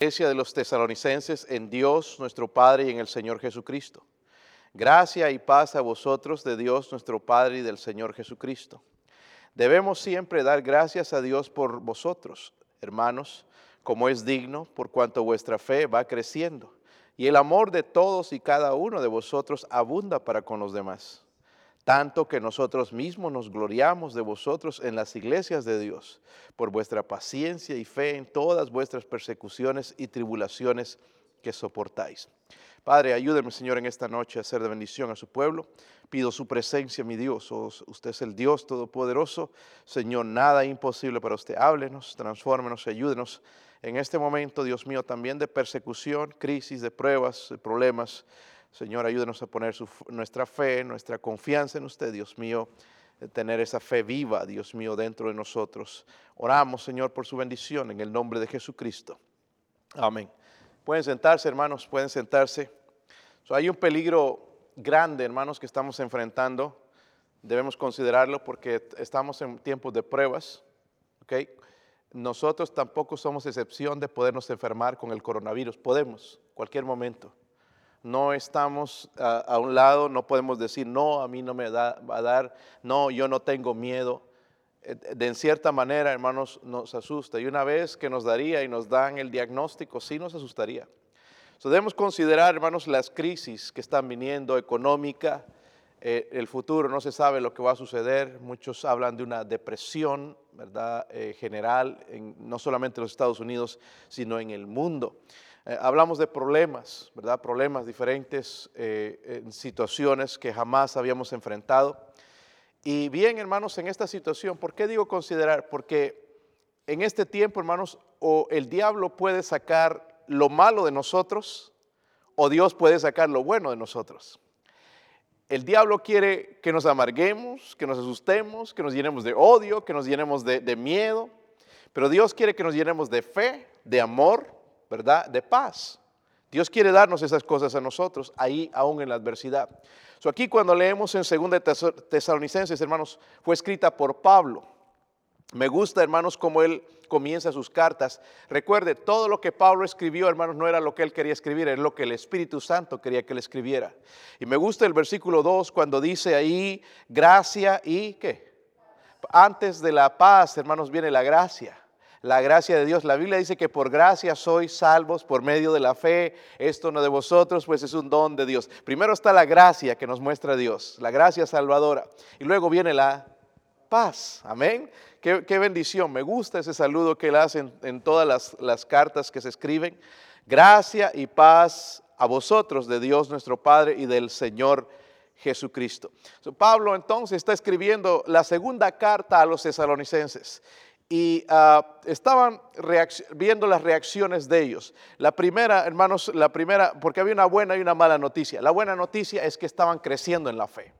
de los tesalonicenses en Dios nuestro Padre y en el Señor Jesucristo. Gracia y paz a vosotros de Dios nuestro Padre y del Señor Jesucristo. Debemos siempre dar gracias a Dios por vosotros, hermanos, como es digno, por cuanto vuestra fe va creciendo, y el amor de todos y cada uno de vosotros abunda para con los demás tanto que nosotros mismos nos gloriamos de vosotros en las iglesias de Dios, por vuestra paciencia y fe en todas vuestras persecuciones y tribulaciones que soportáis. Padre, ayúdeme, Señor, en esta noche a ser de bendición a su pueblo. Pido su presencia, mi Dios. Oh, usted es el Dios Todopoderoso. Señor, nada imposible para usted. Háblenos, transfórmenos, ayúdenos en este momento, Dios mío, también de persecución, crisis, de pruebas, de problemas. Señor, ayúdenos a poner nuestra fe, nuestra confianza en usted, Dios mío, tener esa fe viva, Dios mío, dentro de nosotros. Oramos, Señor, por su bendición en el nombre de Jesucristo. Amén. Pueden sentarse, hermanos, pueden sentarse. hay un peligro grande, hermanos, que estamos enfrentando. Debemos considerarlo porque estamos en tiempos de pruebas. ¿okay? Nosotros tampoco somos excepción de podernos enfermar con el coronavirus. Podemos, cualquier momento no estamos a, un lado, no podemos decir, no, a mí no me va a dar, no, yo no tengo miedo. Eh, de en cierta manera, hermanos, nos asusta. Y una vez que nos daría y nos dan el diagnóstico, sí nos asustaría. debemos considerar, hermanos, las crisis que están viniendo, económica, eh, el futuro, no se sabe lo que va a suceder. Muchos hablan de una depresión, ¿verdad? Eh, general, no solamente en los Estados Unidos, sino en el mundo. Eh, hablamos de problemas, ¿verdad? Problemas diferentes, eh, en situaciones que jamás habíamos enfrentado. Y bien, hermanos, en esta situación, ¿por qué digo considerar? Porque en este tiempo, hermanos, o el diablo puede sacar lo malo de nosotros, o Dios puede sacar lo bueno de nosotros. El diablo quiere que nos amarguemos, que nos asustemos, que nos llenemos de odio, que nos llenemos de miedo, pero Dios quiere que nos llenemos de fe, de amor, ¿verdad? De paz. Dios quiere darnos esas cosas a nosotros, ahí aún en la adversidad. So aquí cuando leemos en 2 Tesalonicenses, hermanos, fue escrita por Pablo. Me gusta, hermanos, cómo él comienza sus cartas. Recuerde, todo lo que Pablo escribió, hermanos, no era lo que él quería escribir, era lo que el Espíritu Santo quería que él escribiera. Y me gusta el versículo 2 cuando dice ahí, gracia y qué. Antes de la paz, hermanos, viene la gracia la gracia de Dios. La Biblia dice que por gracia sois salvos por medio de la fe. Esto no de vosotros, pues es un don de Dios. Primero está la gracia que nos muestra Dios, la gracia salvadora. Y luego viene la paz. Amén. Qué, bendición. Me gusta ese saludo que él hace en, todas las, cartas que se escriben. Gracia y paz a vosotros de Dios nuestro Padre y del Señor Jesucristo. Pablo entonces está escribiendo la segunda carta a los tesalonicenses y ah, estaban viendo las reacciones de ellos. La primera, hermanos, la primera, porque había una buena y una mala noticia. La buena noticia es que estaban creciendo en la fe.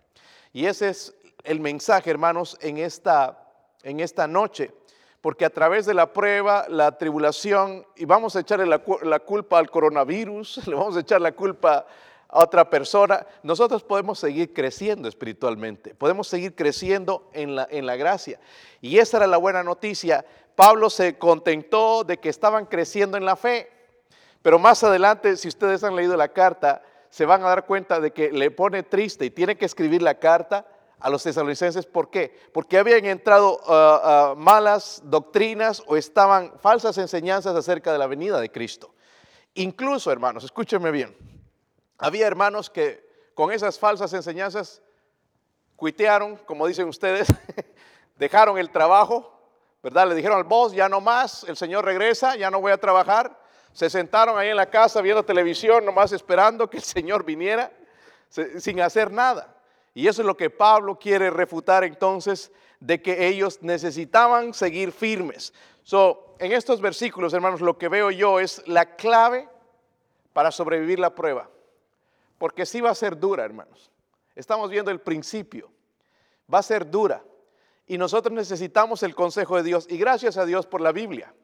Y ese es el mensaje, hermanos, en esta, en esta noche. Porque a través de la prueba, la tribulación, y vamos a echarle la, la culpa al coronavirus, le vamos a echar la culpa a otra persona, nosotros podemos seguir creciendo espiritualmente, podemos seguir creciendo en la, en la gracia. Y esa era la buena noticia. Pablo se contentó de que estaban creciendo en la fe, pero más adelante, si ustedes han leído la carta, se van a dar cuenta de que le pone triste y tiene que escribir la carta a los tesalonicenses. ¿Por qué? Porque habían entrado uh, uh, malas doctrinas o estaban falsas enseñanzas acerca de la venida de Cristo. Incluso, hermanos, escúchenme bien, había hermanos que con esas falsas enseñanzas cuitearon, como dicen ustedes, dejaron el trabajo, ¿verdad? Le dijeron al boss, ya no más, el Señor regresa, ya no voy a trabajar. Se sentaron ahí en la casa viendo televisión, nomás esperando que el Señor viniera, sin hacer nada. Y eso es lo que Pablo quiere refutar entonces, de que ellos necesitaban seguir firmes. So, en estos versículos, hermanos, lo que veo yo es la clave para sobrevivir la prueba porque sí va a ser dura, hermanos. Estamos viendo el principio. Va a ser dura. Y nosotros necesitamos el consejo de Dios. Y gracias a Dios por la Biblia.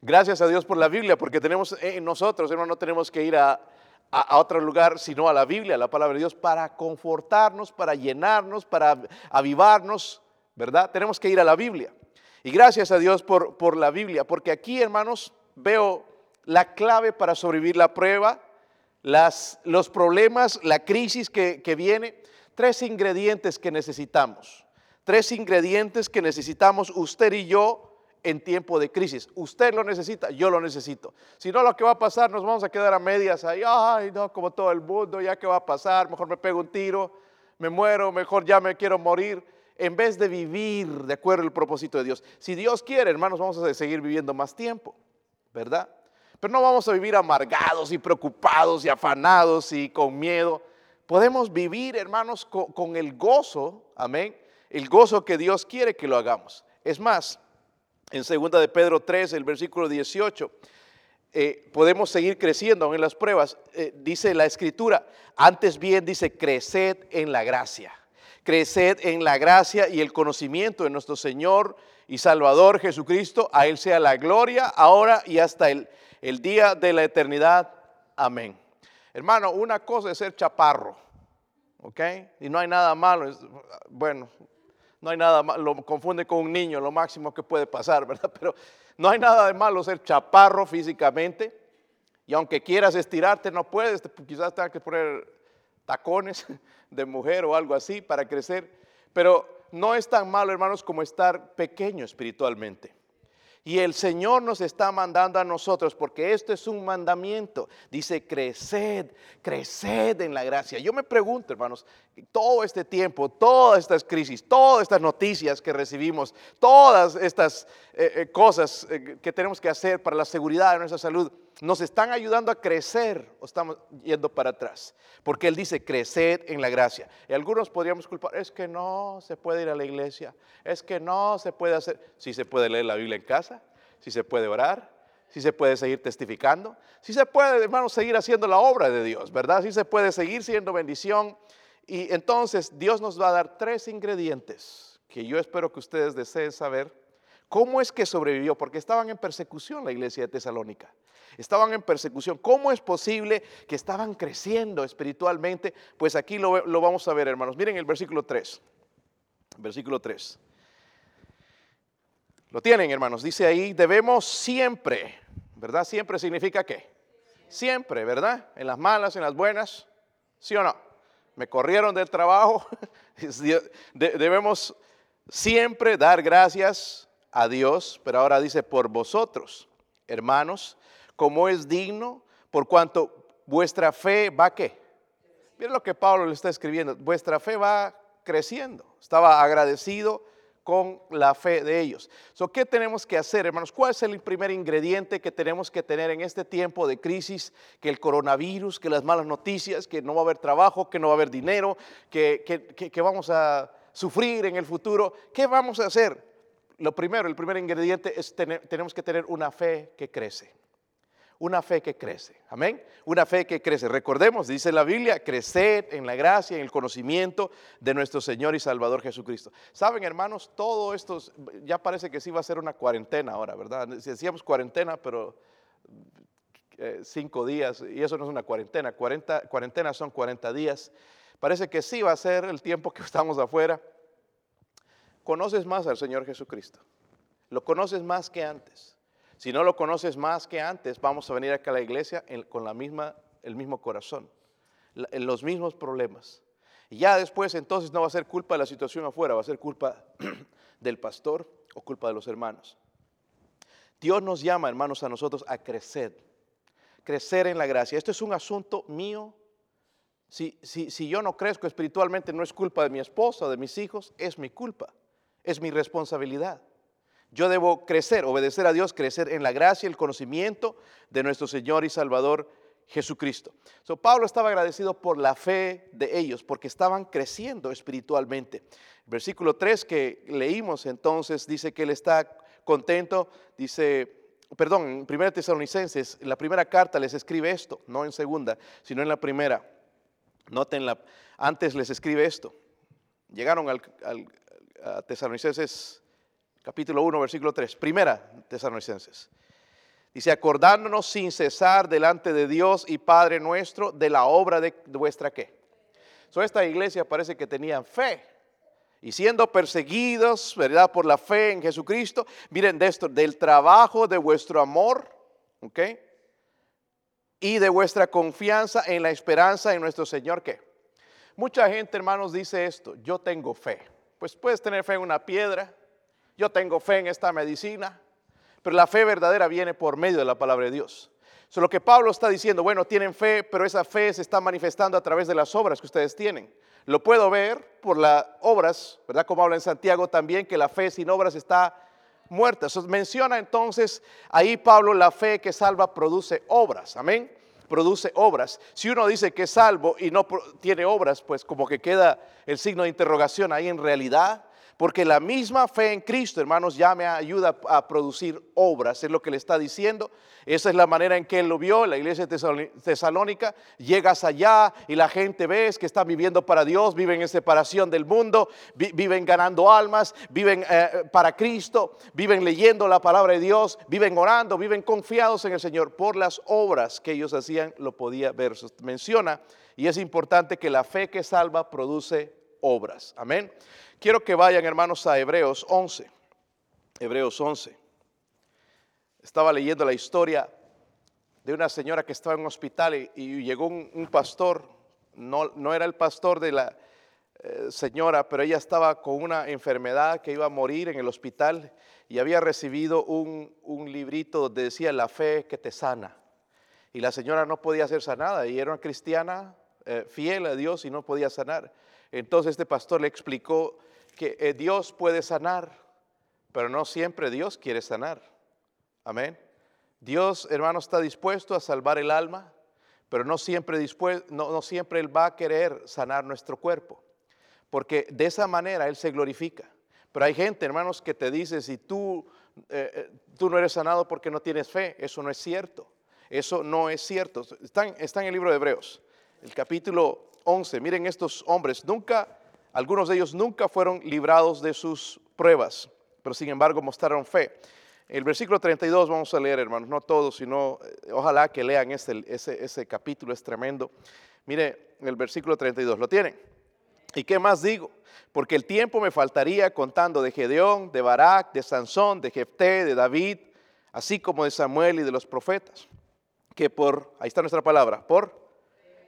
Gracias a Dios por la Biblia, porque tenemos en nosotros, hermanos, no tenemos que ir a, otro lugar, sino a la Biblia, a la palabra de Dios, para confortarnos, para llenarnos, para avivarnos, ¿verdad? Tenemos que ir a la Biblia. Y gracias a Dios por, por la Biblia, porque aquí, hermanos, veo la clave para sobrevivir la prueba, los problemas, la crisis que, que viene. Tres ingredientes que necesitamos. Tres ingredientes que necesitamos usted y yo en tiempo de crisis. Usted lo necesita, yo lo necesito. Si no, lo que va a pasar, nos vamos a quedar a medias ahí, ay, no, como todo el mundo, ya que va a pasar, mejor me pego un tiro, me muero, mejor ya me quiero morir, en vez de vivir de acuerdo al propósito de Dios. Si Dios quiere, hermanos, vamos a seguir viviendo más tiempo, ¿verdad? Pero no vamos a vivir amargados y preocupados y afanados y con miedo. Podemos vivir, hermanos, con, el gozo, amén, el gozo que Dios quiere que lo hagamos. Es más, en 2 de Pedro 3, el versículo 18, eh, podemos seguir creciendo en las pruebas. Eh, dice la escritura, antes bien dice, creced en la gracia. Creced en la gracia y el conocimiento de nuestro Señor y Salvador Jesucristo. A Él sea la gloria ahora y hasta el, el día de la eternidad. Amén. Hermano, una cosa es ser chaparro, ¿ok? Y no hay nada malo. Bueno, no hay nada malo, lo confunde con un niño, lo máximo que puede pasar, ¿verdad? Pero no hay nada de malo ser chaparro físicamente. Y aunque quieras estirarte, no puedes, quizás tengas que poner tacones de mujer o algo así para crecer. Pero no es tan malo, hermanos, como estar pequeño espiritualmente. Y el Señor nos está mandando a nosotros, porque esto es un mandamiento. Dice, creced, creced en la gracia. Yo me pregunto, hermanos, todo este tiempo, todas estas crisis, todas estas noticias que recibimos, todas estas eh, eh, cosas eh, que tenemos que hacer para la seguridad de nuestra salud, nos están ayudando a crecer o estamos yendo para atrás. Porque Él dice, creced en la gracia. Y algunos podríamos culpar, es que no se puede ir a la iglesia, es que no se puede hacer, si se puede leer la Biblia en casa, si se puede orar, si se puede seguir testificando, si se puede, hermanos, seguir haciendo la obra de Dios, ¿verdad? Si se puede seguir siendo bendición. Y entonces Dios nos va a dar tres ingredientes que yo espero que ustedes deseen saber. ¿Cómo es que sobrevivió? Porque estaban en persecución la iglesia de Tesalónica. Estaban en persecución. ¿Cómo es posible que estaban creciendo espiritualmente? Pues aquí lo, lo vamos a ver, hermanos. Miren el versículo 3. Versículo 3. Lo tienen, hermanos. Dice ahí, debemos siempre, ¿verdad? Siempre significa qué? Siempre, ¿verdad? En las malas, en las buenas, ¿sí o no? Me corrieron del trabajo. debemos siempre dar gracias a Dios, pero ahora dice por vosotros, hermanos, como es digno, por cuanto vuestra fe va qué? Miren lo que Pablo le está escribiendo, vuestra fe va creciendo. Estaba agradecido con la fe de ellos. So, ¿Qué tenemos que hacer, hermanos? ¿Cuál es el primer ingrediente que tenemos que tener en este tiempo de crisis? Que el coronavirus, que las malas noticias, que no va a haber trabajo, que no va a haber dinero, que, que, vamos a sufrir en el futuro. ¿Qué vamos a hacer? Lo primero, el primer ingrediente es tener, tenemos que tener una fe que crece una fe que crece. Amén. Una fe que crece. Recordemos, dice la Biblia, crecer en la gracia, en el conocimiento de nuestro Señor y Salvador Jesucristo. Saben, hermanos, todo esto ya parece que sí va a ser una cuarentena ahora, ¿verdad? Decíamos cuarentena, pero eh, cinco días, y eso no es una cuarentena, cuarentena son 40 días. Parece que sí va a ser el tiempo que estamos afuera. Conoces más al Señor Jesucristo. Lo conoces más que antes. Si no lo conoces más que antes, vamos a venir acá a la iglesia con el mismo corazón, los mismos problemas. Ya después entonces no va a ser culpa de la situación afuera, va a ser culpa del pastor o culpa de los hermanos. Dios nos llama, hermanos, a nosotros a crecer, crecer en la gracia. Esto es un asunto mío. Si, si, si yo no crezco espiritualmente, no es culpa de mi esposa, de mis hijos, es mi culpa, es mi responsabilidad. Yo debo crecer, obedecer a Dios, crecer en la gracia y el conocimiento de nuestro Señor y Salvador Jesucristo. So, Pablo estaba agradecido por la fe de ellos, porque estaban creciendo espiritualmente. Versículo 3 que leímos entonces dice que él está contento, dice, perdón, en primera Tesalonicenses, en la primera carta les escribe esto, no en segunda, sino en la primera. Noten, la, antes les escribe esto. Llegaron al, a Tesalonicenses capítulo 1, versículo 3, primera Tesalonicenses. Dice, acordándonos sin cesar delante de Dios y Padre nuestro de la obra de, vuestra qué. So, esta iglesia parece que tenían fe. Y siendo perseguidos, ¿verdad? Por la fe en Jesucristo. Miren de esto, del trabajo de vuestro amor, ¿ok? y de vuestra confianza en la esperanza en nuestro Señor que mucha gente, hermanos, dice esto, yo tengo fe. Pues puedes tener fe en una piedra, yo tengo fe en esta medicina, pero la fe verdadera viene por medio de la palabra de Dios. So, lo que Pablo está diciendo, bueno, tienen fe, pero esa fe se está manifestando a través de las obras que ustedes tienen. Lo puedo ver por las obras, ¿verdad? Como habla en Santiago también, que la fe sin obras está muerta. menciona entonces ahí Pablo la fe que salva produce obras. Amén. Produce obras. Si uno dice que es salvo y no tiene obras, pues como que queda el signo de interrogación ahí en realidad. Porque la misma fe en Cristo, hermanos, ya me ayuda a producir obras, es lo que le está diciendo. Esa es la manera en que él lo vio, la iglesia tesalónica. Llegas allá y la gente ves que están viviendo para Dios, viven en separación del mundo, viven ganando almas, viven eh, para Cristo, viven leyendo la palabra de Dios, viven orando, viven confiados en el Señor. Por las obras que ellos hacían, lo podía ver. Menciona, y es importante que la fe que salva produce obras. Amén. Quiero que vayan, hermanos, a Hebreos 11. Hebreos 11. Estaba leyendo la historia de una señora que estaba en un hospital y, llegó un, pastor, no, no, era el pastor de la eh, señora, pero ella estaba con una enfermedad que iba a morir en el hospital y había recibido un, librito donde decía la fe que te sana. Y la señora no podía ser sanada y era una cristiana eh, fiel a Dios y no podía sanar. Entonces este pastor le explicó que eh, Dios puede sanar, pero no siempre Dios quiere sanar. Amén. Dios, hermano, está dispuesto a salvar el alma, pero no siempre, no, no siempre Él va a querer sanar nuestro cuerpo, porque de esa manera Él se glorifica. Pero hay gente, hermanos, que te dice, si tú, eh, eh, tú no eres sanado porque no tienes fe, eso no es cierto. Eso no es cierto. Está en, está en el libro de Hebreos, el capítulo 11. Miren estos hombres, nunca algunos de ellos nunca fueron librados de sus pruebas, pero sin embargo mostraron fe. El versículo 32 vamos a leer, hermanos, no todos, sino eh, ojalá que lean ese, ese capítulo, es tremendo. Mire, el versículo 32, ¿lo tienen? ¿Y qué más digo? Porque el tiempo me faltaría contando de Gedeón, de Barak, de Sansón, de Jefté, de David, así como de Samuel y de los profetas, que por, ahí está nuestra palabra, por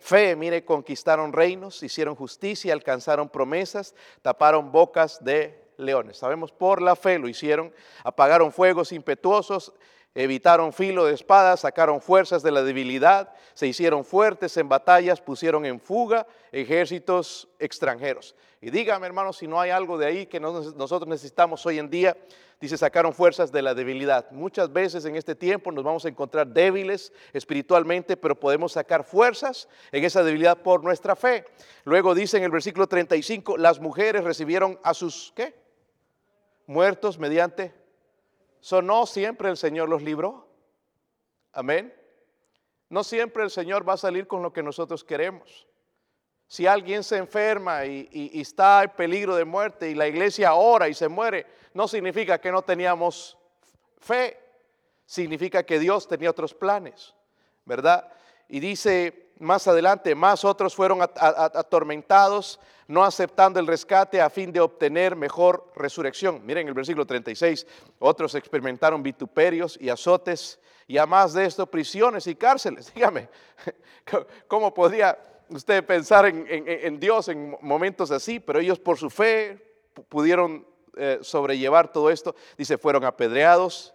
Fe, mire, conquistaron reinos, hicieron justicia, alcanzaron promesas, taparon bocas de leones. Sabemos por la fe lo hicieron, apagaron fuegos impetuosos, evitaron filo de espada, sacaron fuerzas de la debilidad, se hicieron fuertes en batallas, pusieron en fuga ejércitos extranjeros. Y dígame, hermanos, si no hay algo de ahí que nosotros necesitamos hoy en día, dice, sacaron fuerzas de la debilidad. Muchas veces en este tiempo nos vamos a encontrar débiles espiritualmente, pero podemos sacar fuerzas en esa debilidad por nuestra fe. Luego dice en el versículo 35, las mujeres recibieron a sus, ¿qué? Muertos mediante So, no siempre el Señor los libró. Amén. No siempre el Señor va a salir con lo que nosotros queremos. Si alguien se enferma y, está en peligro de muerte y la iglesia ora y se muere, no significa que no teníamos fe. Significa que Dios tenía otros planes, ¿verdad? Y dice más adelante, más otros fueron atormentados, no aceptando el rescate a fin de obtener mejor resurrección. Miren el versículo 36, otros experimentaron vituperios y azotes, y a más de esto, prisiones y cárceles. Dígame, ¿cómo podría usted pensar en, Dios en momentos así? Pero ellos por su fe pudieron eh, sobrellevar todo esto. Dice, fueron apedreados,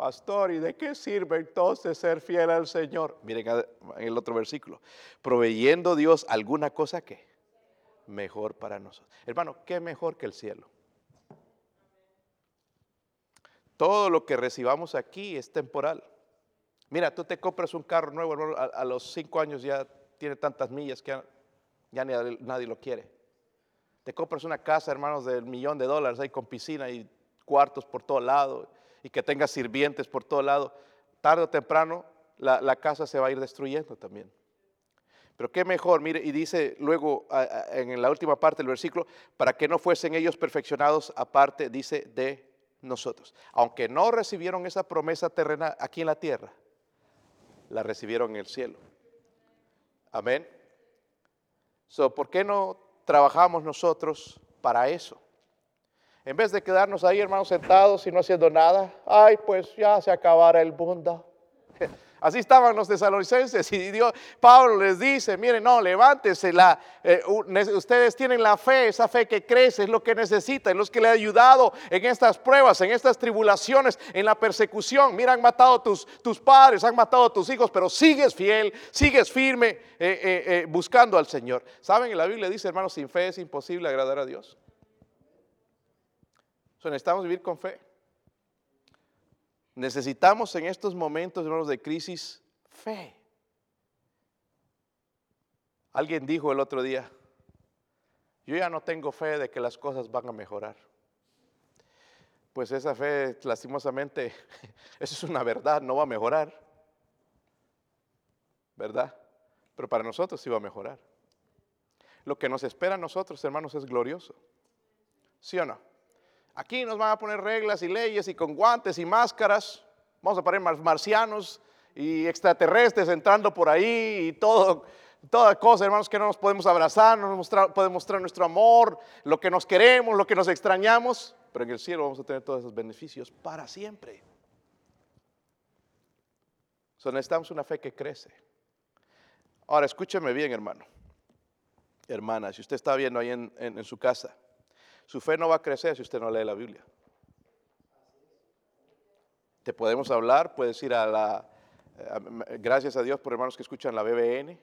Pastor, ¿y de qué sirve entonces ser fiel al Señor? Miren en el otro versículo. Proveyendo Dios alguna cosa que mejor para nosotros. Hermano, ¿qué mejor que el cielo? Todo lo que recibamos aquí es temporal. Mira, tú te compras un carro nuevo, a, los cinco años ya tiene tantas millas que ya, nadie lo quiere. Te compras una casa, hermanos, del millón de dólares ahí con piscina y cuartos por todo lado y que tenga sirvientes por todo lado, tarde o temprano la, casa se va a ir destruyendo también. Pero qué mejor, mire, y dice luego en la última parte del versículo, para que no fuesen ellos perfeccionados aparte, dice, de nosotros. Aunque no recibieron esa promesa terrena aquí en la tierra, la recibieron en el cielo. Amén. So, ¿Por qué no trabajamos nosotros para eso? En vez de quedarnos ahí, hermanos, sentados y no haciendo nada, ay, pues ya se acabará el mundo. Así estaban los tesalonicenses y Dios, Pablo les dice, miren, no, levántese, la, eh, ustedes tienen la fe, esa fe que crece, es lo que necesitan, es lo que le ha ayudado en estas pruebas, en estas tribulaciones, en la persecución. Mira, han matado tus, tus padres, han matado tus hijos, pero sigues fiel, sigues firme eh, eh, buscando al Señor. ¿Saben? En la Biblia dice, hermanos, sin fe es imposible agradar a Dios. Necesitamos vivir con fe. Necesitamos en estos momentos, hermanos, de crisis, fe. Alguien dijo el otro día, yo ya no tengo fe de que las cosas van a mejorar. Pues esa fe, lastimosamente, eso es una verdad, no va a mejorar. ¿Verdad? Pero para nosotros sí va a mejorar. Lo que nos espera a nosotros, hermanos, es glorioso. ¿Sí o no? Aquí nos van a poner reglas y leyes y con guantes y máscaras. Vamos a poner marcianos y extraterrestres entrando por ahí y todo, toda cosa, hermanos, que no nos podemos abrazar, no nos podemos mostrar nuestro amor, lo que nos queremos, lo que nos extrañamos. Pero en el cielo vamos a tener todos esos beneficios para siempre. So, necesitamos una fe que crece. Ahora, escúcheme bien, hermano. Hermana, si usted está viendo ahí en su casa, su fe no va a crecer si usted no lee la Biblia. Te podemos hablar, puedes ir a la... gracias a Dios por hermanos que escuchan la BBN.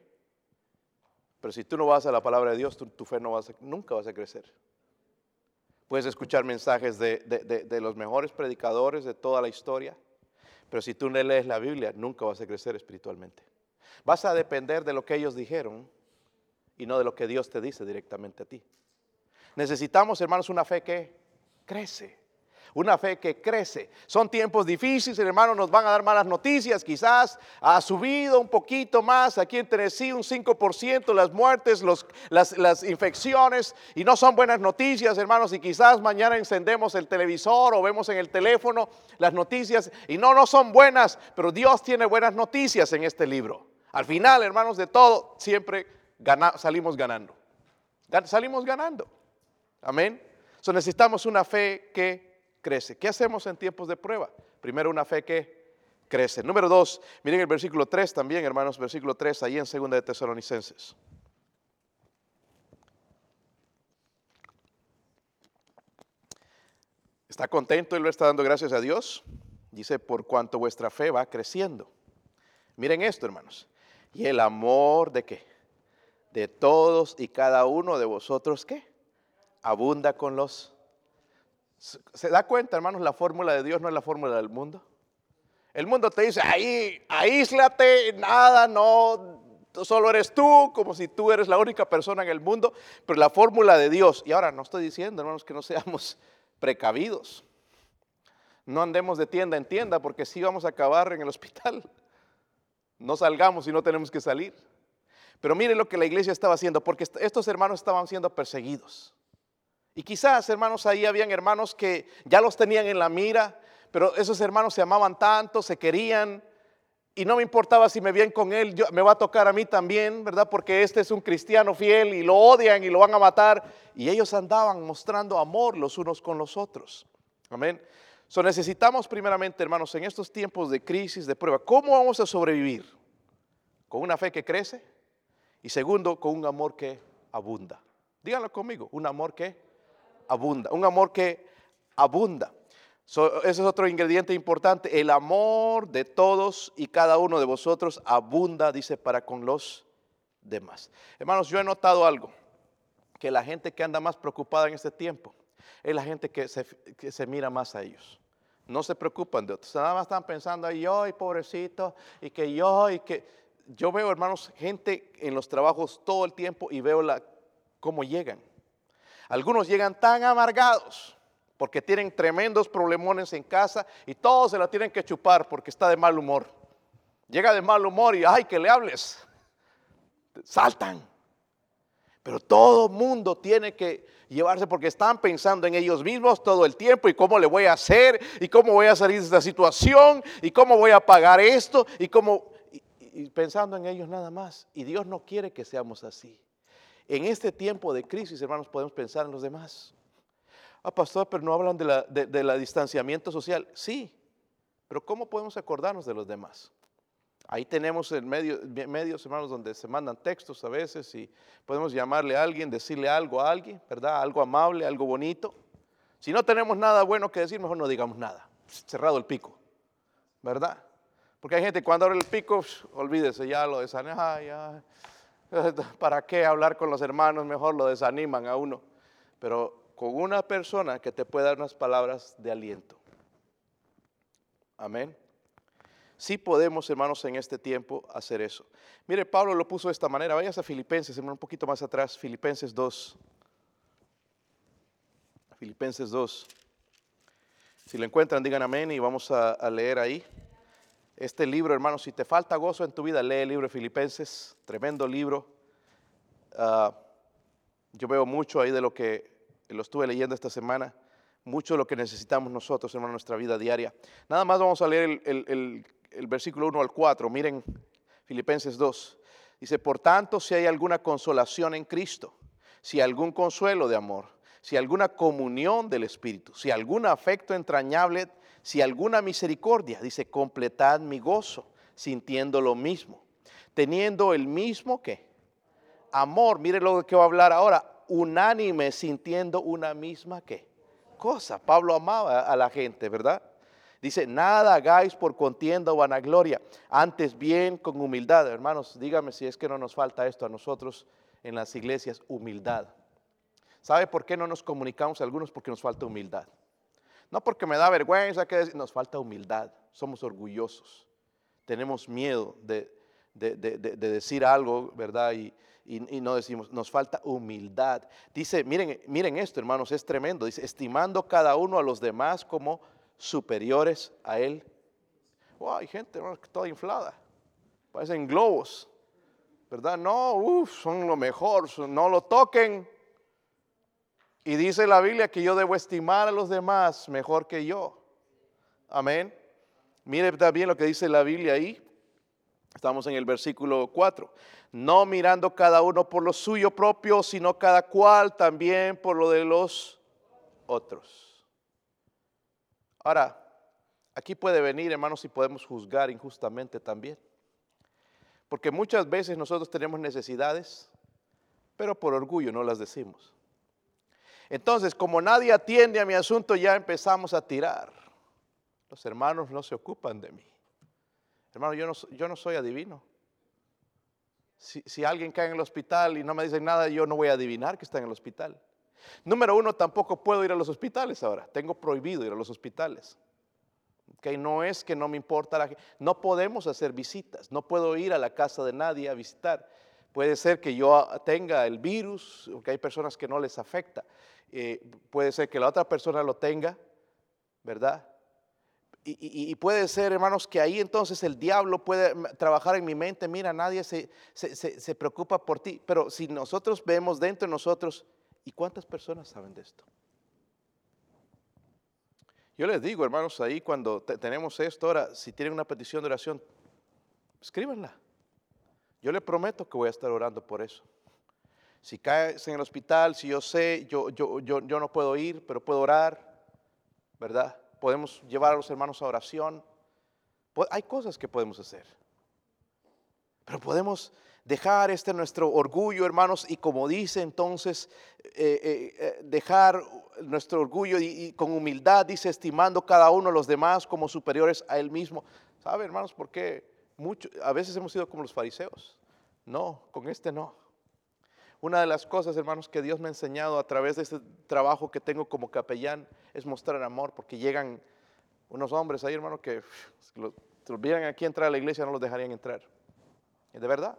Pero si tú no vas a la palabra de Dios, tu, fe no va a, nunca vas a crecer. Puedes escuchar mensajes de, de, los mejores predicadores de toda la historia. Pero si tú no lees la Biblia, nunca vas a crecer espiritualmente. Vas a depender de lo que ellos dijeron y no de lo que Dios te dice directamente a ti. Necesitamos, hermanos, una fe que crece. Una fe que crece. Son tiempos difíciles, hermanos, nos van a dar malas noticias. Quizás ha subido un poquito más aquí en Tennessee, un 5% las muertes, las, las infecciones. Y no son buenas noticias, hermanos. Y quizás mañana encendemos el televisor o vemos en el teléfono las noticias. Y no, no son buenas, pero Dios tiene buenas noticias en este libro. Al final, hermanos, de todo, siempre salimos ganando. Salimos ganando. Amén. So necesitamos una fe que crece. ¿Qué hacemos en tiempos de prueba? Primero, una fe que crece. Número dos, miren el versículo 3 también, hermanos, versículo 3, ahí en segunda de Tesalonicenses. ¿Está contento? Él le está dando gracias a Dios. Dice, por cuanto vuestra fe va creciendo. Miren esto, hermanos. Y el amor de qué? De todos y cada uno de vosotros, ¿qué? Abunda con los... ¿Se da cuenta, hermanos? La fórmula de Dios no es la fórmula del mundo. El mundo te dice, ahí, aíslate, nada, no, solo eres tú, como si tú eres la única persona en el mundo. Pero la fórmula de Dios, y ahora no estoy diciendo, hermanos, que no seamos precavidos. No andemos de tienda en tienda porque si vamos a acabar en el hospital. No salgamos y no tenemos que salir. Pero mire lo que la iglesia estaba haciendo, porque estos hermanos estaban siendo perseguidos. Y quizás, hermanos, ahí habían hermanos que ya los tenían en la mira, pero esos hermanos se amaban tanto, se querían, y no me importaba si me veían con él, me va a tocar a mí también, ¿verdad? Porque este es un cristiano fiel y lo odian y lo van a matar. Y ellos andaban mostrando amor los unos con los otros. Amén. So necesitamos primeramente, hermanos, en estos tiempos de crisis, de prueba, ¿cómo vamos a sobrevivir? Con una fe que crece y segundo, con un amor que abunda. Díganlo conmigo, un amor que abunda, un amor que abunda. ese es otro ingrediente importante. El amor de todos y cada uno de vosotros abunda, dice, para con los demás. Hermanos, yo he notado algo, que la gente que anda más preocupada en este tiempo es la gente que se, mira más a ellos. No se preocupan de otros. Nada más están pensando, ay, yo, y pobrecito, y que yo, y que... Yo veo, hermanos, gente en los trabajos todo el tiempo y veo la, cómo llegan algunos llegan tan amargados porque tienen tremendos problemones en casa y todos se la tienen que chupar porque está de mal humor. Llega de mal humor y ay, que le hables. saltan. Pero todo mundo tiene que llevarse porque están pensando en ellos mismos todo el tiempo y cómo le voy a hacer y cómo voy a salir de esta situación y cómo voy a pagar esto y cómo pensando en ellos nada más. Y Dios no quiere que seamos así. En este tiempo de crisis, hermanos, podemos pensar en los demás. Ah, pastor, pero no hablan de la, de la distanciamiento social. Sí, pero ¿cómo podemos acordarnos de los demás? Ahí tenemos en medio, medios, hermanos, donde se mandan textos a veces y podemos llamarle a alguien, decirle algo a alguien, ¿verdad? Algo amable, algo bonito. Si no tenemos nada bueno que decir, mejor no digamos nada. Cerrado el pico, ¿verdad? Porque hay gente cuando abre el pico, olvídese, ya lo desanima, ya. ¿Para qué hablar con los hermanos? Mejor lo desaniman a uno. Pero con una persona que te pueda dar unas palabras de aliento. Amén. Sí podemos, hermanos, en este tiempo hacer eso. Mire, Pablo lo puso de esta manera. Vayas a Filipenses, hermano, un poquito más atrás. Filipenses 2. Filipenses 2. Si lo encuentran, digan amén y vamos a, leer ahí. Este libro, hermanos, si te falta gozo en tu vida, lee el libro de Filipenses. Tremendo libro. Ah, yo veo mucho ahí de lo que lo estuve leyendo esta semana mucho de lo que necesitamos nosotros en nuestra vida diaria. Nada más vamos a leer el, el versículo 1 al 4, miren Filipenses 2. Dice, por tanto, si hay alguna consolación en Cristo, si algún consuelo de amor, si alguna comunión del Espíritu, si algún afecto entrañable, si alguna misericordia, dice, completad mi gozo, sintiendo lo mismo, teniendo el mismo que amor, mire lo que va a hablar ahora, unánime, sintiendo una misma que cosa. Pablo amaba a la gente, ¿verdad? Dice, nada hagáis por contienda o vanagloria, antes bien con humildad. Hermanos, dígame si es que no nos falta esto a nosotros en las iglesias, humildad. ¿Sabe por qué no nos comunicamos a algunos? Porque nos falta humildad. No porque me da vergüenza, que nos falta humildad. Somos orgullosos. Tenemos miedo de, decir algo, ¿verdad? Y, y, no decimos, nos falta humildad. Dice, miren, miren esto, hermanos, es tremendo. Dice, estimando cada uno a los demás como superiores a él. hay gente toda inflada, parecen globos, ¿verdad? No, son lo mejor, no lo toquen. Y dice la Biblia que yo debo estimar a los demás mejor que yo. Amén. Mire también lo que dice la Biblia ahí. Estamos en el versículo 4. No mirando cada uno por lo suyo propio, sino cada cual también por lo de los otros. Ahora, aquí puede venir, hermanos, y podemos juzgar injustamente también. Porque muchas veces nosotros tenemos necesidades, pero por orgullo no las decimos. Entonces, como nadie atiende a mi asunto, ya empezamos a tirar. Los hermanos no se ocupan de mí. Hermano, yo no, soy adivino. Si, si, alguien cae en el hospital y no me dicen nada, yo no voy a adivinar que está en el hospital. Número uno, tampoco puedo ir a los hospitales ahora. Tengo prohibido ir a los hospitales. Okay, no es que no me importa la No podemos hacer visitas. No puedo ir a la casa de nadie a visitar. Puede ser que yo tenga el virus, porque hay personas que no les afecta. Eh, puede ser que la otra persona lo tenga, ¿verdad? Y, puede ser, hermanos, que ahí entonces el diablo puede trabajar en mi mente. Mira, nadie se, se, se preocupa por ti. Pero si nosotros vemos dentro de nosotros, ¿Y cuántas personas saben de esto? Yo les digo, hermanos, ahí cuando tenemos esto, ahora, si tienen una petición de oración, escríbanla. Yo les prometo que voy a estar orando por eso. Si caes en el hospital, si yo sé, yo, yo, yo, no puedo ir, pero puedo orar, ¿verdad? Podemos llevar a los hermanos a oración. Hay cosas que podemos hacer. Pero podemos dejar este nuestro orgullo, hermanos, y como dice entonces, eh, eh, eh, dejar nuestro orgullo y, con humildad, dice, estimando cada uno a los demás como superiores a él mismo. ¿Sabe, hermanos, por qué? Mucho, a veces hemos sido como los fariseos. No, con este no. Una de las cosas, hermanos, que Dios me ha enseñado a través de este trabajo que tengo como capellán es mostrar amor, porque llegan unos hombres ahí, hermanos, que si los, vieran aquí entrar a la iglesia no los dejarían entrar. De verdad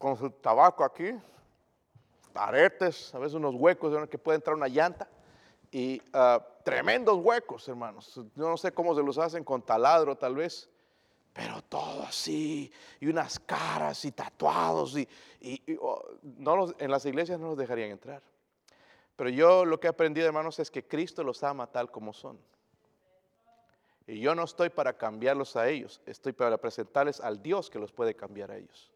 con su tabaco aquí, aretes, a veces unos huecos de que puede entrar una llanta. Y ah, tremendos huecos, hermanos. No sé cómo se los hacen con taladro, tal vez. Pero todo así, y unas caras y tatuados, y, oh, no en las iglesias no los dejarían entrar. Pero yo lo que he aprendido, hermanos, es que Cristo los ama tal como son. Y yo no estoy para cambiarlos a ellos, estoy para presentarles al Dios que los puede cambiar a ellos.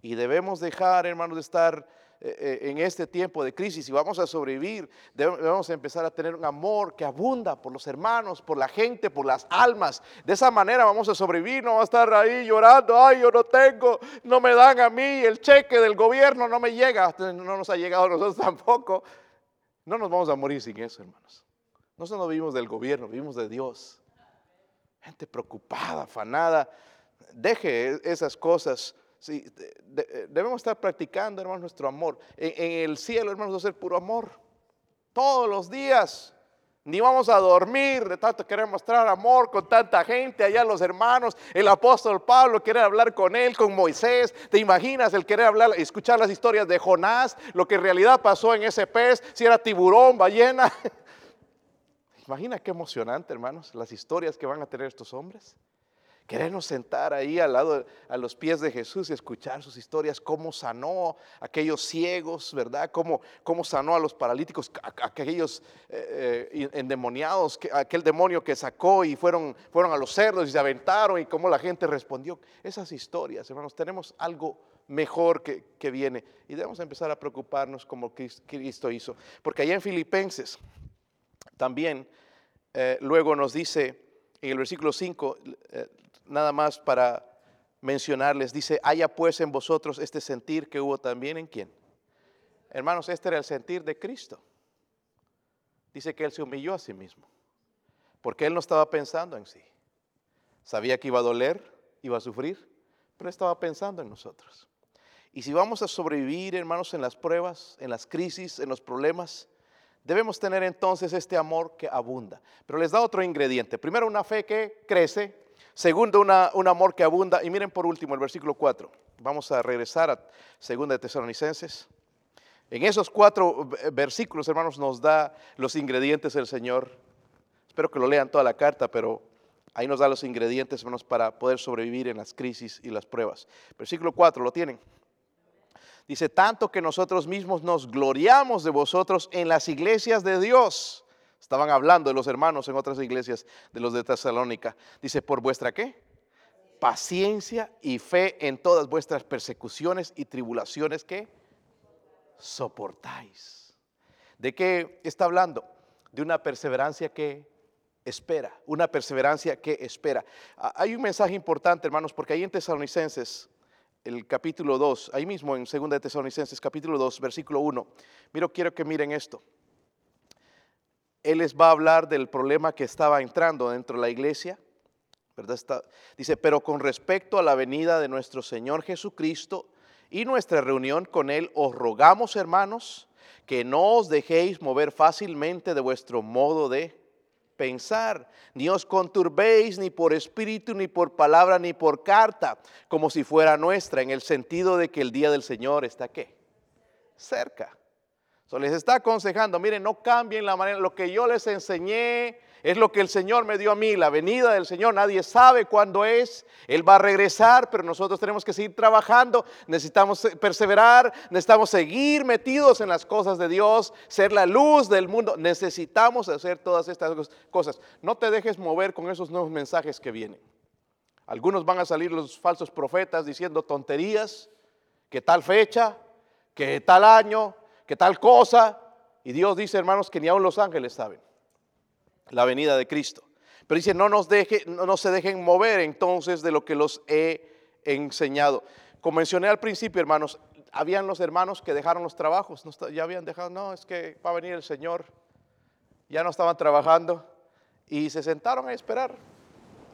Y debemos dejar, hermanos, de estar eh, eh, en este tiempo de crisis y vamos a sobrevivir, debemos empezar a tener un amor que abunda por los hermanos, por la gente, por las almas. De esa manera vamos a sobrevivir, no vamos a estar ahí llorando, ay, yo no tengo, no me dan a mí, el cheque del gobierno no me llega, no nos ha llegado a nosotros tampoco. No nos vamos a morir sin eso, hermanos. Nosotros no vivimos del gobierno, vivimos de Dios. Gente preocupada, afanada. Deje esas cosas Sí, debemos estar practicando, hermanos, nuestro amor. En, el cielo, hermanos, va a ser puro amor. Todos los días. Ni vamos a dormir, de tanto queremos mostrar amor con tanta gente, allá los hermanos, el apóstol Pablo quiere hablar con él, con Moisés, te imaginas el querer hablar, escuchar las historias de Jonás, lo que en realidad pasó en ese pez, si era tiburón, ballena. Imagina qué emocionante, hermanos, las historias que van a tener estos hombres. Queremos sentar ahí al lado, a los pies de Jesús y escuchar sus historias, cómo sanó a aquellos ciegos, ¿verdad? Cómo, cómo sanó a los paralíticos, a, aquellos eh, eh, endemoniados, aquel demonio que sacó y fueron, fueron a los cerdos y se aventaron y cómo la gente respondió. Esas historias, hermanos, tenemos algo mejor que, que viene y debemos empezar a preocuparnos como Cristo hizo. Porque allá en Filipenses también eh, luego nos dice en el versículo 5, nada más para mencionarles, dice, haya pues en vosotros este sentir que hubo también en quién. Hermanos, este era el sentir de Cristo. Dice que Él se humilló a sí mismo, porque Él no estaba pensando en sí. Sabía que iba a doler, iba a sufrir, pero estaba pensando en nosotros. Y si vamos a sobrevivir, hermanos, en las pruebas, en las crisis, en los problemas, debemos tener entonces este amor que abunda. Pero les da otro ingrediente. Primero, una fe que crece, Segundo, un amor que abunda. Y miren por último el versículo 4. Vamos a regresar a Segunda de Tesalonicenses. En esos cuatro versículos, hermanos, nos da los ingredientes del Señor. Espero que lo lean toda la carta, pero ahí nos da los ingredientes, hermanos, para poder sobrevivir en las crisis y las pruebas. Versículo 4, ¿lo tienen? Dice, tanto que nosotros mismos nos gloriamos de vosotros en las iglesias de Dios Estaban hablando de los hermanos en otras iglesias de los de Tesalónica. Dice, ¿por vuestra qué? Paciencia y fe en todas vuestras persecuciones y tribulaciones que soportáis. ¿De qué está hablando? De una perseverancia que espera, una perseverancia que espera. Ah, hay un mensaje importante, hermanos, porque ahí en Tesalonicenses, el capítulo 2, ahí mismo en 2 de Tesalonicenses, capítulo 2, versículo 1, miro, quiero que miren esto. Él les va a hablar del problema que estaba entrando dentro de la iglesia. ¿verdad? dice, pero con respecto a la venida de nuestro Señor Jesucristo y nuestra reunión con Él, os rogamos, hermanos, que no os dejéis mover fácilmente de vuestro modo de pensar, ni os conturbéis ni por espíritu, ni por palabra, ni por carta, como si fuera nuestra, en el sentido de que el día del Señor está qué? Cerca les está aconsejando, miren, no cambien la manera, lo que yo les enseñé es lo que el Señor me dio a mí, la venida del Señor, nadie sabe cuándo es, Él va a regresar, pero nosotros tenemos que seguir trabajando, necesitamos perseverar, necesitamos seguir metidos en las cosas de Dios, ser la luz del mundo, necesitamos hacer todas estas cosas. No te dejes mover con esos nuevos mensajes que vienen. Algunos van a salir los falsos profetas diciendo tonterías, que tal fecha, que tal año, que tal cosa. Y Dios dice, hermanos, que ni aun los ángeles saben la venida de Cristo. Pero dice, no, nos deje, no, se dejen mover entonces de lo que los he enseñado. Como mencioné al principio, hermanos, habían los hermanos que dejaron los trabajos, ya habían dejado, no, es que va a venir el Señor, ya no estaban trabajando y se sentaron a esperar.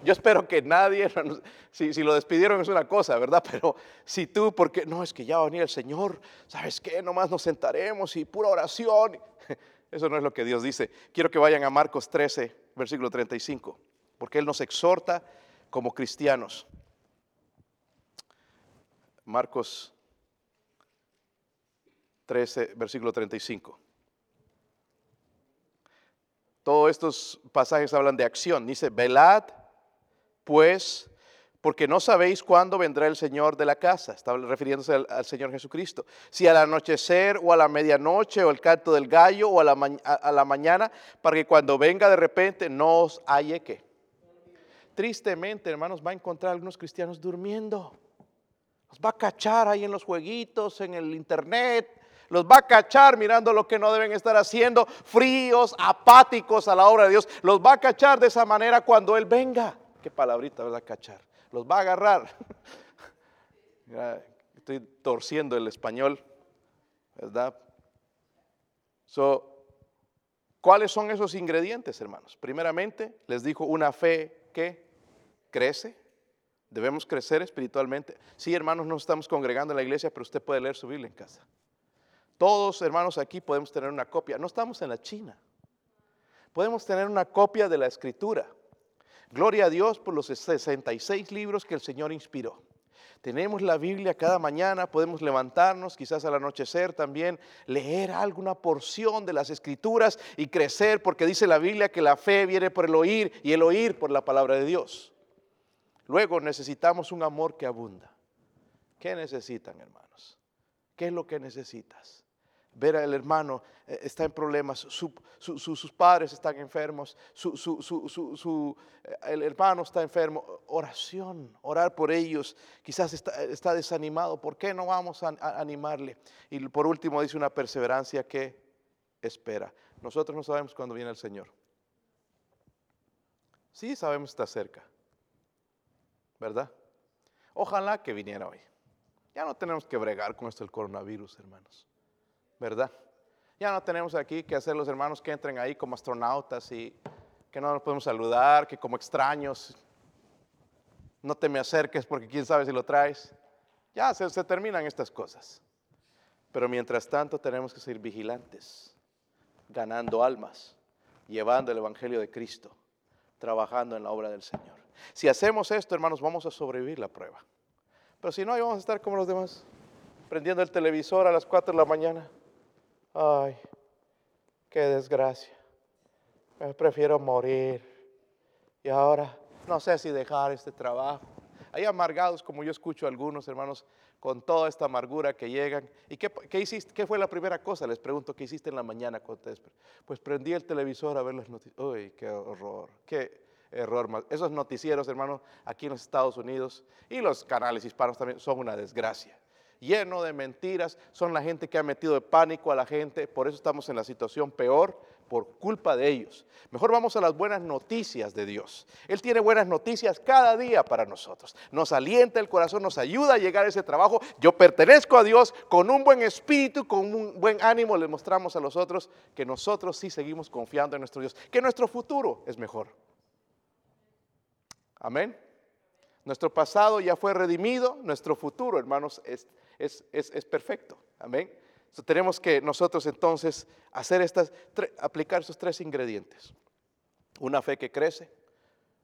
Yo espero que nadie, si, lo despidieron es una cosa, ¿verdad? Pero si tú, porque no, es que ya va a venir el Señor, ¿sabes qué? Nomás nos sentaremos y pura oración. Eso no es lo que Dios dice. Quiero que vayan a Marcos 13, versículo 35, porque Él nos exhorta como cristianos. Marcos 13, versículo 35. Todos estos pasajes hablan de acción. Dice, velad pues, porque no sabéis cuándo vendrá el Señor de la casa. Estaba refiriéndose al, Señor Jesucristo. Si al anochecer o a la medianoche o el canto del gallo o a la, a la mañana, para que cuando venga de repente no os halle que. Tristemente, hermanos, va a encontrar a algunos cristianos durmiendo. Los va a cachar ahí en los jueguitos, en el internet. Los va a cachar mirando lo que no deben estar haciendo, fríos, apáticos a la obra de Dios. Los va a cachar de esa manera cuando Él venga. Palabrita, ¿verdad? Cachar los va a agarrar. Estoy torciendo el español, ¿verdad? So, ¿Cuáles son esos ingredientes, hermanos? Primeramente, les dijo una fe que crece. Debemos crecer espiritualmente. Sí, hermanos, no estamos congregando en la iglesia, pero usted puede leer su Biblia en casa. Todos, hermanos, aquí podemos tener una copia. No estamos en la China. Podemos tener una copia de la escritura. Gloria a Dios por los 66 libros que el Señor inspiró. Tenemos la Biblia cada mañana, podemos levantarnos, quizás al anochecer también, leer alguna porción de las escrituras y crecer, porque dice la Biblia que la fe viene por el oír y el oír por la palabra de Dios. Luego necesitamos un amor que abunda. ¿Qué necesitan, hermanos? ¿Qué es lo que necesitas? Ver al hermano eh, está en problemas, sus padres están enfermos, eh, el hermano está enfermo. Oración, orar por ellos. Quizás está, desanimado. ¿Por qué no vamos a, animarle? Y por último dice una perseverancia que espera. Nosotros no sabemos cuándo viene el Señor. Sí sabemos que está cerca. ¿Verdad? Ojalá que viniera hoy. Ya no tenemos que bregar con esto del coronavirus, hermanos. ¿Verdad? Ya no tenemos aquí que hacer los hermanos que entren ahí como astronautas y que no nos podemos saludar, que como extraños, no te me acerques porque quién sabe si lo traes. Ya se, terminan estas cosas. Pero mientras tanto tenemos que ser vigilantes, ganando almas, llevando el Evangelio de Cristo, trabajando en la obra del Señor. Si hacemos esto, hermanos, vamos a sobrevivir la prueba. Pero si no, vamos a estar como los demás, prendiendo el televisor a las 4 de la mañana Ay, qué desgracia. Prefiero morir. Y ahora no sé si dejar este trabajo. Hay amargados, como yo escucho a algunos hermanos, con toda esta amargura que llegan. ¿Y qué, hiciste? ¿Qué fue la primera cosa? Les pregunto, ¿qué hiciste en la mañana? Pues prendí el televisor a ver las noticias. Uy, qué horror, qué error. Esos noticieros, hermanos, aquí en los Estados Unidos y los canales hispanos también son una desgracia lleno de mentiras, son la gente que ha metido de pánico a la gente, por eso estamos en la situación peor por culpa de ellos. Mejor vamos a las buenas noticias de Dios. Él tiene buenas noticias cada día para nosotros. Nos alienta el corazón, nos ayuda a llegar a ese trabajo. Yo pertenezco a Dios con un buen espíritu, con un buen ánimo. Le mostramos a los otros que nosotros sí seguimos confiando en nuestro Dios, que nuestro futuro es mejor. Amén. Nuestro pasado ya fue redimido, nuestro futuro, hermanos, es es, perfecto. Amén. tenemos que nosotros entonces hacer estas, aplicar esos tres ingredientes. Una fe que crece,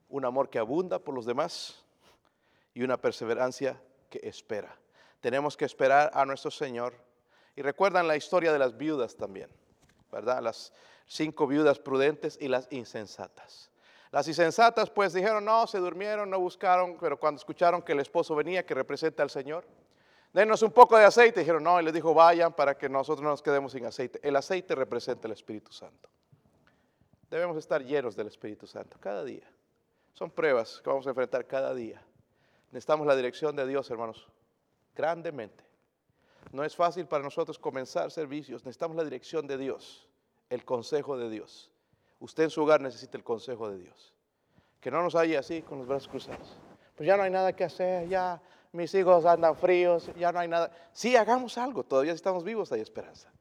un amor que abunda por los demás y una perseverancia que espera. Tenemos que esperar a nuestro Señor. Y recuerdan la historia de las viudas también, ¿verdad? Las cinco viudas prudentes y las insensatas. Las insensatas pues dijeron, no, se durmieron, no buscaron, pero cuando escucharon que el esposo venía, que representa al Señor, denos un poco de aceite. Dijeron, no, y les dijo, vayan para que nosotros no nos quedemos sin aceite. El aceite representa el Espíritu Santo. Debemos estar llenos del Espíritu Santo cada día. Son pruebas que vamos a enfrentar cada día. Necesitamos la dirección de Dios, hermanos, grandemente. No es fácil para nosotros comenzar servicios. Necesitamos la dirección de Dios, el consejo de Dios. Usted en su hogar necesita el consejo de Dios. Que no nos haya así con los brazos cruzados. Pues ya no hay nada que hacer, ya mis hijos andan fríos, ya no hay nada. Sí, hagamos algo, todavía estamos vivos, hay esperanza.